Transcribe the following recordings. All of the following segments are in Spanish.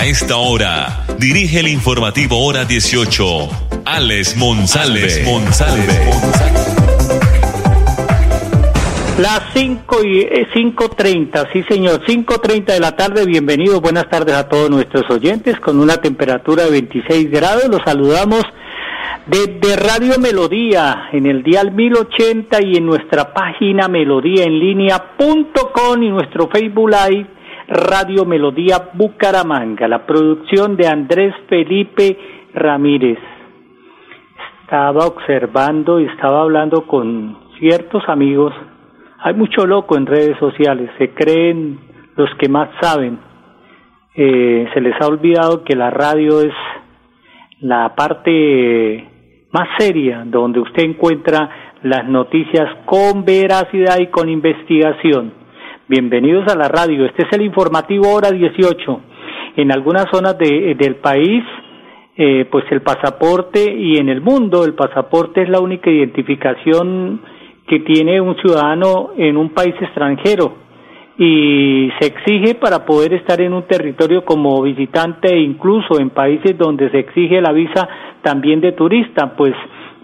A esta hora, dirige el informativo Hora 18, Alex Monsalve. Las 5 y 5.30, eh, sí señor, 5.30 de la tarde, bienvenidos, buenas tardes a todos nuestros oyentes, con una temperatura de 26 grados, los saludamos desde Radio Melodía, en el dial 1080 y en nuestra página melodía en línea.com y nuestro Facebook Live Radio Melodía Bucaramanga, la producción de Andrés Felipe Ramírez. Estaba observando y estaba hablando con ciertos amigos. Hay mucho loco en redes sociales, se creen los que más saben. Eh, se les ha olvidado que la radio es la parte más seria donde usted encuentra las noticias con veracidad y con investigación. Bienvenidos a la radio. Este es el informativo hora 18. En algunas zonas de, del país, eh, pues el pasaporte y en el mundo el pasaporte es la única identificación que tiene un ciudadano en un país extranjero y se exige para poder estar en un territorio como visitante e incluso en países donde se exige la visa también de turista, pues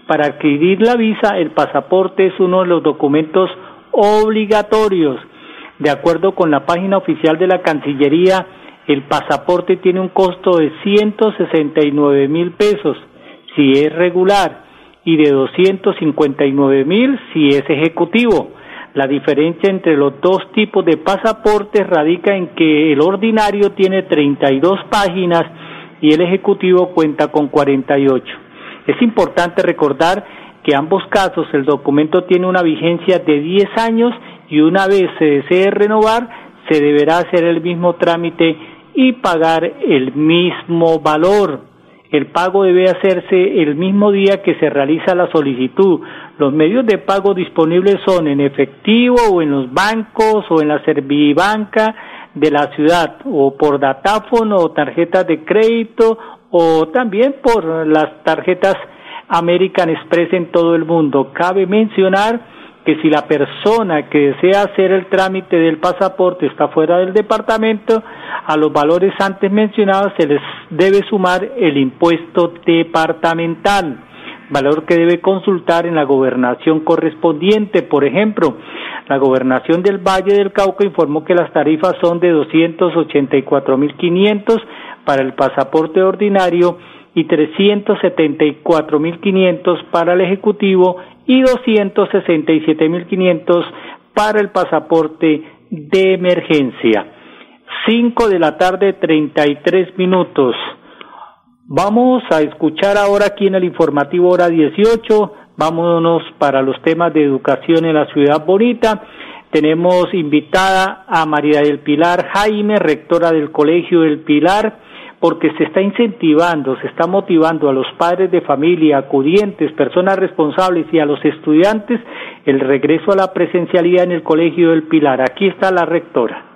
para adquirir la visa el pasaporte es uno de los documentos obligatorios de acuerdo con la página oficial de la Cancillería, el pasaporte tiene un costo de 169 mil pesos si es regular y de 259 mil si es ejecutivo. La diferencia entre los dos tipos de pasaportes radica en que el ordinario tiene 32 páginas y el ejecutivo cuenta con 48. Es importante recordar que ambos casos el documento tiene una vigencia de 10 años y una vez se desee renovar, se deberá hacer el mismo trámite y pagar el mismo valor. El pago debe hacerse el mismo día que se realiza la solicitud. Los medios de pago disponibles son en efectivo o en los bancos o en la servibanca de la ciudad o por datáfono o tarjetas de crédito o también por las tarjetas American Express en todo el mundo. Cabe mencionar que si la persona que desea hacer el trámite del pasaporte está fuera del departamento, a los valores antes mencionados se les debe sumar el impuesto departamental, valor que debe consultar en la gobernación correspondiente. Por ejemplo, la gobernación del Valle del Cauca informó que las tarifas son de 284.500 para el pasaporte ordinario y 374.500 para el Ejecutivo y 267.500 para el pasaporte de emergencia. 5 de la tarde, 33 minutos. Vamos a escuchar ahora aquí en el informativo hora 18. Vámonos para los temas de educación en la ciudad bonita. Tenemos invitada a María del Pilar Jaime, rectora del Colegio del Pilar porque se está incentivando, se está motivando a los padres de familia, acudientes, personas responsables y a los estudiantes el regreso a la presencialidad en el Colegio del Pilar. Aquí está la rectora.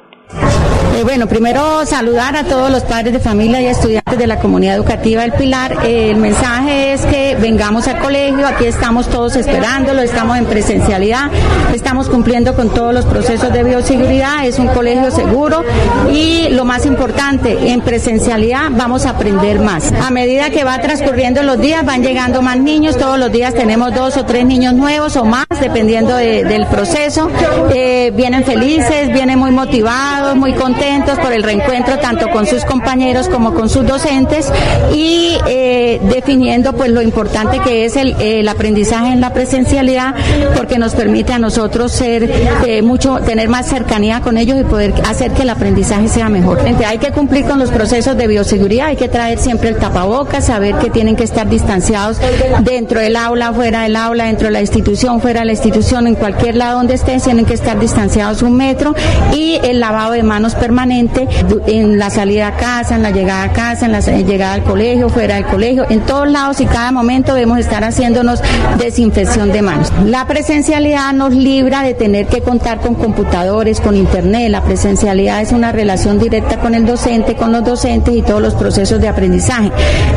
Eh, bueno, primero saludar a todos los padres de familia y estudiantes de la comunidad educativa del Pilar. Eh, el mensaje es que vengamos al colegio, aquí estamos todos esperándolo, estamos en presencialidad, estamos cumpliendo con todos los procesos de bioseguridad, es un colegio seguro y lo más importante, en presencialidad vamos a aprender más. A medida que va transcurriendo los días, van llegando más niños, todos los días tenemos dos o tres niños nuevos o más, dependiendo del proceso. Eh, vienen felices, vienen muy motivados, muy contentos por el reencuentro tanto con sus compañeros como con sus docentes y eh, definiendo pues lo importante que es el, aprendizaje en la presencialidad porque nos permite a nosotros ser eh, mucho tener más cercanía con ellos y poder hacer que el aprendizaje sea mejor. Hay que cumplir con los procesos de bioseguridad, hay que traer siempre el tapabocas, saber que tienen que estar distanciados dentro del aula, fuera del aula, dentro de la institución, fuera de la institución, en cualquier lado donde estén, tienen que estar distanciados un metro y el lavado de manos permanente en la salida a casa, en la llegada a casa, en la llegada al colegio, fuera del colegio, en todos lados y cada momento debemos estar haciéndonos desinfección de manos. La presencialidad nos libra de tener que contar con computadores, con internet. La presencialidad es una relación directa con el docente, con los docentes y todos los procesos de aprendizaje.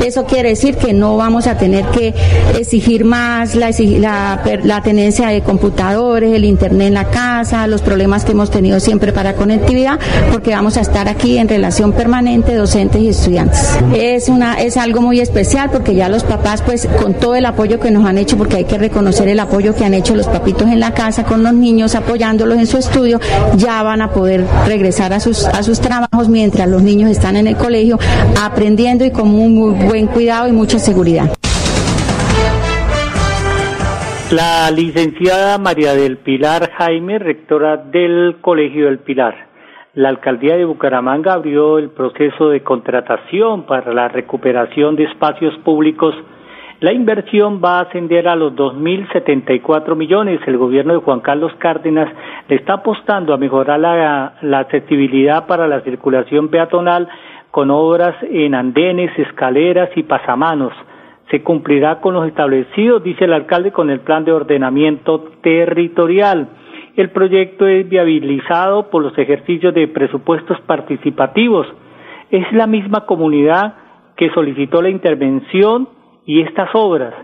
Eso quiere decir que no vamos a tener que exigir más la, la, la tenencia de computadores, el internet en la casa, los problemas que hemos tenido siempre para conectividad, porque vamos a estar aquí en relación permanente docentes y estudiantes. Es una es algo muy especial porque ya los papás pues con todo el apoyo que nos han hecho porque hay que reconocer el apoyo que han hecho los papitos en la casa con los niños apoyándolos en su estudio, ya van a poder regresar a sus a sus trabajos mientras los niños están en el colegio aprendiendo y con muy, muy buen cuidado y mucha seguridad. La licenciada María del Pilar Jaime, rectora del Colegio del Pilar. La alcaldía de Bucaramanga abrió el proceso de contratación para la recuperación de espacios públicos. La inversión va a ascender a los 2.074 millones. El gobierno de Juan Carlos Cárdenas le está apostando a mejorar la, la accesibilidad para la circulación peatonal con obras en andenes, escaleras y pasamanos se cumplirá con los establecidos, dice el alcalde, con el plan de ordenamiento territorial. El proyecto es viabilizado por los ejercicios de presupuestos participativos. Es la misma comunidad que solicitó la intervención y estas obras.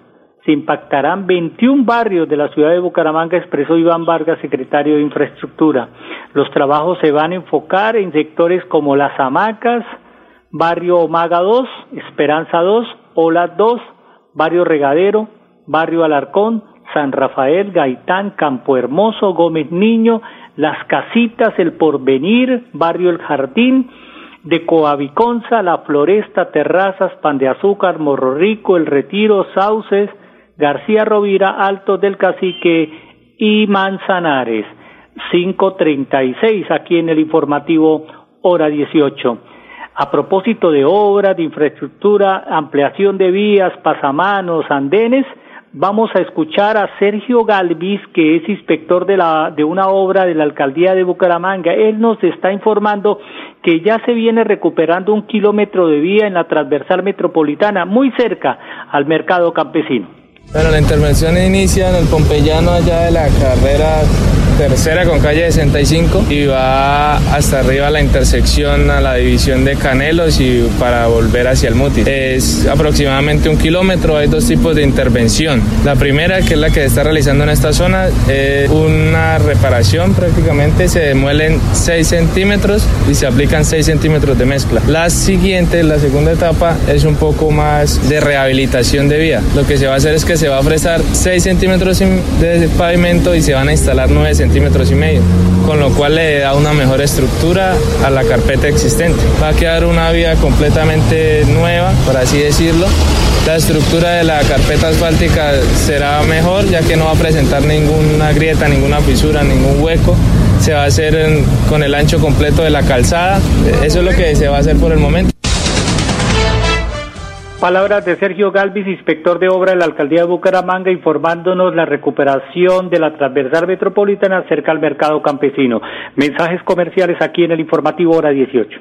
Se impactarán 21 barrios de la ciudad de Bucaramanga, expresó Iván Vargas, secretario de Infraestructura. Los trabajos se van a enfocar en sectores como Las Hamacas, Barrio Omaga 2, Esperanza 2, Ola 2, Barrio Regadero, Barrio Alarcón, San Rafael, Gaitán, Campo Hermoso, Gómez Niño, Las Casitas, El Porvenir, Barrio El Jardín, de Coaviconza, La Floresta, Terrazas, Pan de Azúcar, Morro Rico, El Retiro, Sauces, García Rovira, Alto del Cacique y Manzanares. 536 aquí en el informativo hora 18 a propósito de obras, de infraestructura, ampliación de vías, pasamanos, andenes, vamos a escuchar a Sergio Galvis, que es inspector de, de una obra de la alcaldía de Bucaramanga. Él nos está informando que ya se viene recuperando un kilómetro de vía en la transversal metropolitana, muy cerca al mercado campesino. Bueno, la intervención inicia en el Pompeyano allá de la carrera tercera con calle 65 y va hasta arriba a la intersección a la división de Canelos y para volver hacia el Muti. Es aproximadamente un kilómetro, hay dos tipos de intervención. La primera, que es la que está realizando en esta zona, es una reparación prácticamente, se demuelen 6 centímetros y se aplican 6 centímetros de mezcla. La siguiente, la segunda etapa, es un poco más de rehabilitación de vía. Lo que se va a hacer es que se va a fresar 6 centímetros de pavimento y se van a instalar 9 centímetros centímetros y medio, con lo cual le da una mejor estructura a la carpeta existente. Va a quedar una vía completamente nueva, por así decirlo. La estructura de la carpeta asfáltica será mejor, ya que no va a presentar ninguna grieta, ninguna fisura, ningún hueco se va a hacer con el ancho completo de la calzada. Eso es lo que se va a hacer por el momento. Palabras de Sergio Galvis, inspector de obra de la alcaldía de Bucaramanga, informándonos la recuperación de la transversal metropolitana cerca al mercado campesino. Mensajes comerciales aquí en el informativo hora 18.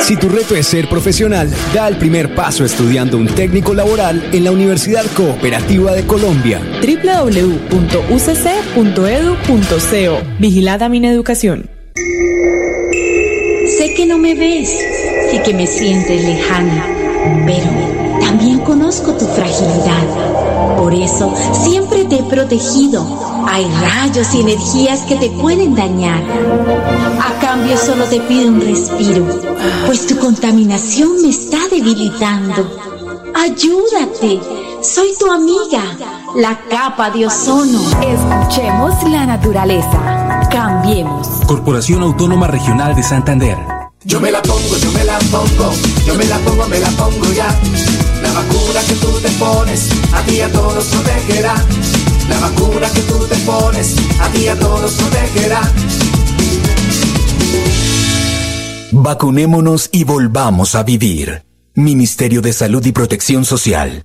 Si tu reto es ser profesional, da el primer paso estudiando un técnico laboral en la Universidad Cooperativa de Colombia. www.ucc.edu.co Vigilada mi educación. Sé que no me ves y que me sientes lejana, pero también conozco tu fragilidad. Por eso siempre te he protegido hay rayos y energías que te pueden dañar. A cambio solo te pido un respiro, pues tu contaminación me está debilitando. Ayúdate, soy tu amiga, la capa de ozono. Escuchemos la naturaleza. Cambiemos. Corporación Autónoma Regional de Santander. Yo me la pongo, yo me la pongo, yo me la pongo, me la pongo ya. La vacuna que tú te pones, a ti a todos protegerá La vacuna que tú te pones, a ti a todos protegerá. Vacunémonos y volvamos a vivir. Ministerio de Salud y Protección Social.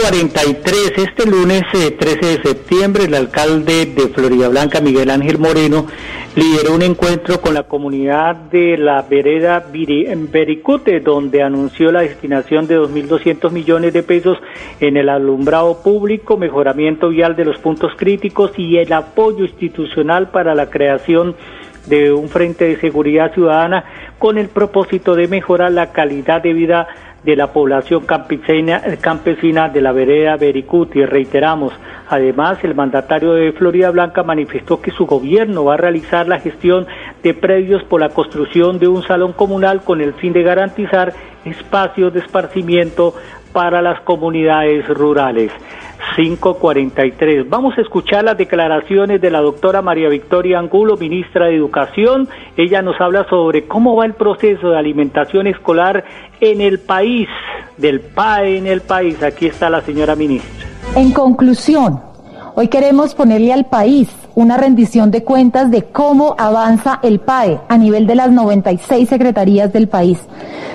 543, este lunes 13 de septiembre, el alcalde de Florida Blanca, Miguel Ángel Moreno, lideró un encuentro con la comunidad de la vereda Bericute, donde anunció la destinación de 2.200 millones de pesos en el alumbrado público, mejoramiento vial de los puntos críticos y el apoyo institucional para la creación de un frente de seguridad ciudadana con el propósito de mejorar la calidad de vida de la población campesina, de la vereda Bericuti. Reiteramos, además, el mandatario de Florida Blanca manifestó que su gobierno va a realizar la gestión de predios por la construcción de un salón comunal con el fin de garantizar espacios de esparcimiento para las comunidades rurales. 543. Vamos a escuchar las declaraciones de la doctora María Victoria Angulo, ministra de Educación. Ella nos habla sobre cómo va el proceso de alimentación escolar en el país, del PAE en el país. Aquí está la señora ministra. En conclusión, hoy queremos ponerle al país una rendición de cuentas de cómo avanza el PAE a nivel de las 96 secretarías del país.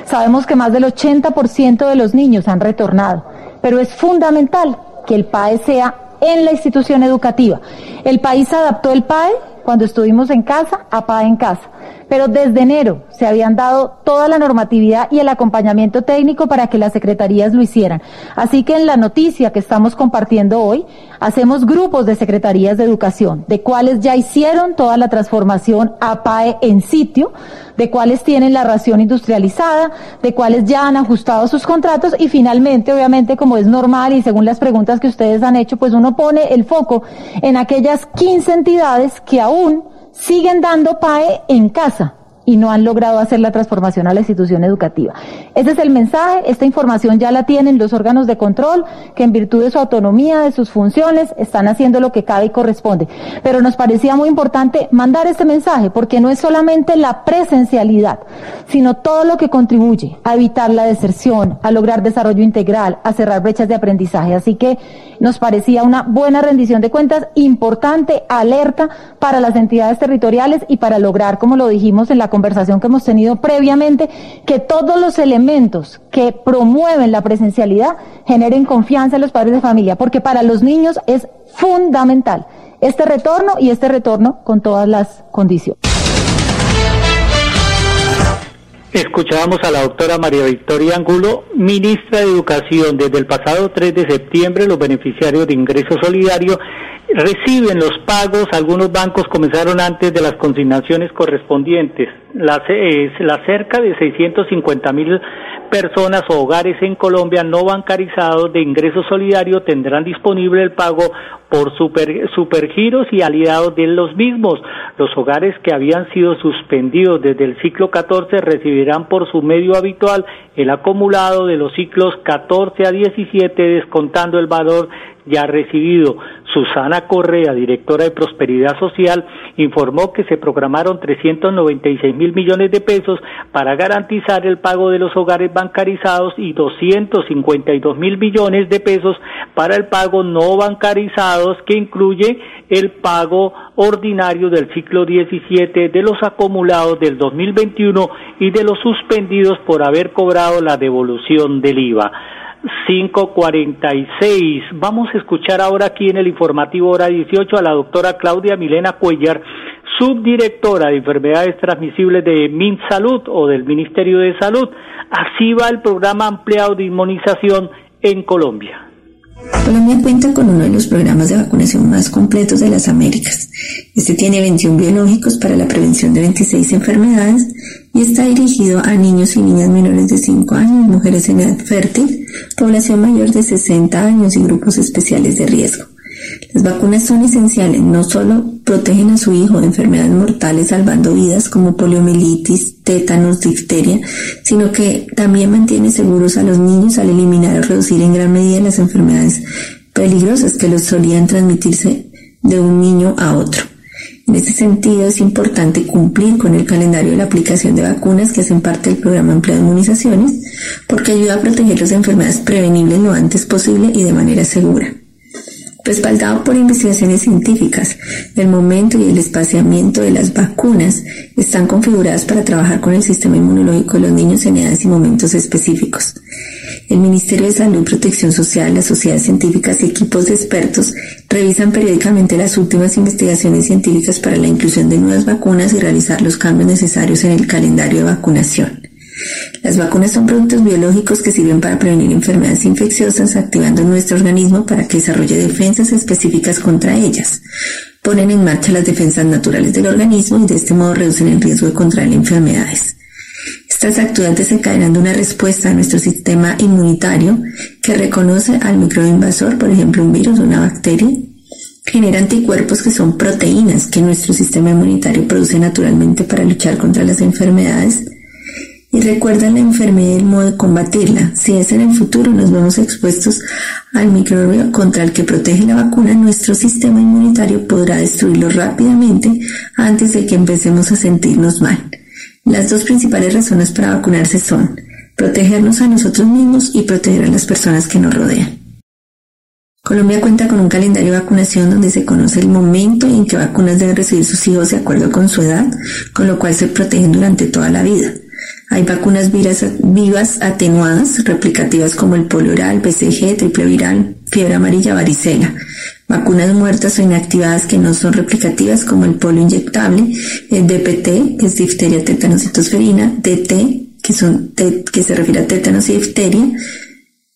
Sabemos que más del 80% de los niños han retornado, pero es fundamental que el PAE sea en la institución educativa. El país adaptó el PAE cuando estuvimos en casa a PAE en casa. Pero desde enero se habían dado toda la normatividad y el acompañamiento técnico para que las secretarías lo hicieran. Así que en la noticia que estamos compartiendo hoy, hacemos grupos de secretarías de educación, de cuáles ya hicieron toda la transformación APAE en sitio, de cuáles tienen la ración industrializada, de cuáles ya han ajustado sus contratos y finalmente, obviamente, como es normal y según las preguntas que ustedes han hecho, pues uno pone el foco en aquellas 15 entidades que aún siguen dando PAE en casa y no han logrado hacer la transformación a la institución educativa. Ese es el mensaje, esta información ya la tienen los órganos de control, que en virtud de su autonomía, de sus funciones, están haciendo lo que cabe y corresponde. Pero nos parecía muy importante mandar este mensaje, porque no es solamente la presencialidad, sino todo lo que contribuye a evitar la deserción, a lograr desarrollo integral, a cerrar brechas de aprendizaje. Así que nos parecía una buena rendición de cuentas, importante, alerta para las entidades territoriales y para lograr, como lo dijimos en la conversación que hemos tenido previamente, que todos los elementos que promueven la presencialidad generen confianza en los padres de familia, porque para los niños es fundamental este retorno y este retorno con todas las condiciones. Escuchábamos a la doctora María Victoria Angulo, ministra de Educación. Desde el pasado 3 de septiembre, los beneficiarios de ingreso solidario reciben los pagos. Algunos bancos comenzaron antes de las consignaciones correspondientes. La, la cerca de 650 mil personas o hogares en Colombia no bancarizados de ingreso solidario tendrán disponible el pago por super, supergiros y aliados de los mismos. Los hogares que habían sido suspendidos desde el ciclo 14 recibirán por su medio habitual el acumulado de los ciclos 14 a 17 descontando el valor ya recibido. Susana Correa, directora de Prosperidad Social, informó que se programaron 396 mil millones de pesos para garantizar el pago de los hogares bancarizados y 252 mil millones de pesos para el pago no que incluye el pago ordinario del ciclo 17 de los acumulados del 2021 y de los suspendidos por haber cobrado la devolución del IVA. 546. Vamos a escuchar ahora aquí en el informativo hora 18 a la doctora Claudia Milena Cuellar, subdirectora de enfermedades transmisibles de MinSalud o del Ministerio de Salud. Así va el programa ampliado de inmunización en Colombia. Colombia cuenta con uno de los programas de vacunación más completos de las Américas. Este tiene 21 biológicos para la prevención de 26 enfermedades y está dirigido a niños y niñas menores de 5 años, mujeres en edad fértil, población mayor de 60 años y grupos especiales de riesgo. Las vacunas son esenciales, no solo protegen a su hijo de enfermedades mortales salvando vidas como poliomielitis, tétanos, difteria, sino que también mantiene seguros a los niños al eliminar o reducir en gran medida las enfermedades peligrosas que los solían transmitirse de un niño a otro. En este sentido, es importante cumplir con el calendario de la aplicación de vacunas que hacen parte del programa Empleo de Inmunizaciones, porque ayuda a proteger las enfermedades prevenibles lo antes posible y de manera segura respaldado por investigaciones científicas. El momento y el espaciamiento de las vacunas están configuradas para trabajar con el sistema inmunológico de los niños en edades y momentos específicos. El Ministerio de Salud, Protección Social, las sociedades científicas y equipos de expertos revisan periódicamente las últimas investigaciones científicas para la inclusión de nuevas vacunas y realizar los cambios necesarios en el calendario de vacunación. Las vacunas son productos biológicos que sirven para prevenir enfermedades infecciosas, activando nuestro organismo para que desarrolle defensas específicas contra ellas. Ponen en marcha las defensas naturales del organismo y de este modo reducen el riesgo de contraer enfermedades. Estas actúan desencadenando una respuesta a nuestro sistema inmunitario que reconoce al microinvasor, por ejemplo un virus o una bacteria, genera anticuerpos que son proteínas que nuestro sistema inmunitario produce naturalmente para luchar contra las enfermedades y recuerda la enfermedad y el modo de combatirla. Si es en el futuro nos vemos expuestos al microbio contra el que protege la vacuna, nuestro sistema inmunitario podrá destruirlo rápidamente antes de que empecemos a sentirnos mal. Las dos principales razones para vacunarse son protegernos a nosotros mismos y proteger a las personas que nos rodean. Colombia cuenta con un calendario de vacunación donde se conoce el momento en que vacunas deben recibir sus hijos de acuerdo con su edad, con lo cual se protegen durante toda la vida. Hay vacunas vivas atenuadas, replicativas como el polio oral, BCG, triple viral, fiebre amarilla, varicela. vacunas muertas o inactivadas que no son replicativas como el polio inyectable, el DPT, que es difteria, tétanos y tosferina, DT, que, son que se refiere a tétanos y difteria,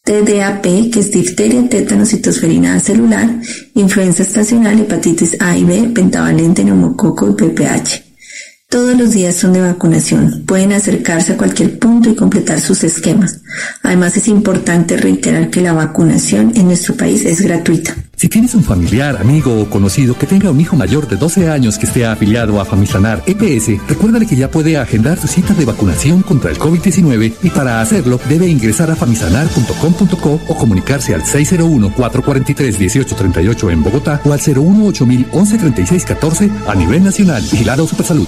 TDAP, que es difteria, tétanos y tosferina celular, influenza estacional, hepatitis A y B, pentavalente, neumococo y PPH. Todos los días son de vacunación. Pueden acercarse a cualquier punto y completar sus esquemas. Además es importante reiterar que la vacunación en nuestro país es gratuita. Si tienes un familiar, amigo o conocido que tenga un hijo mayor de 12 años que esté afiliado a Famisanar EPS, recuérdale que ya puede agendar su cita de vacunación contra el COVID-19 y para hacerlo debe ingresar a famisanar.com.co o comunicarse al 601-443-1838 en Bogotá o al 018 1136 14 a nivel nacional. Vigilado Supersalud.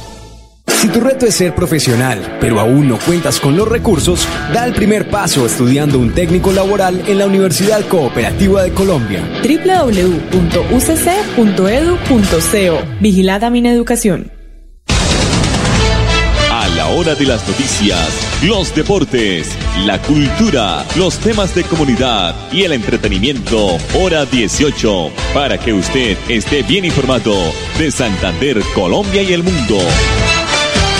Si tu reto es ser profesional, pero aún no cuentas con los recursos, da el primer paso estudiando un técnico laboral en la Universidad Cooperativa de Colombia. www.ucc.edu.co Vigilada Mineducación. A la hora de las noticias, los deportes, la cultura, los temas de comunidad y el entretenimiento, hora 18, para que usted esté bien informado de Santander, Colombia y el mundo.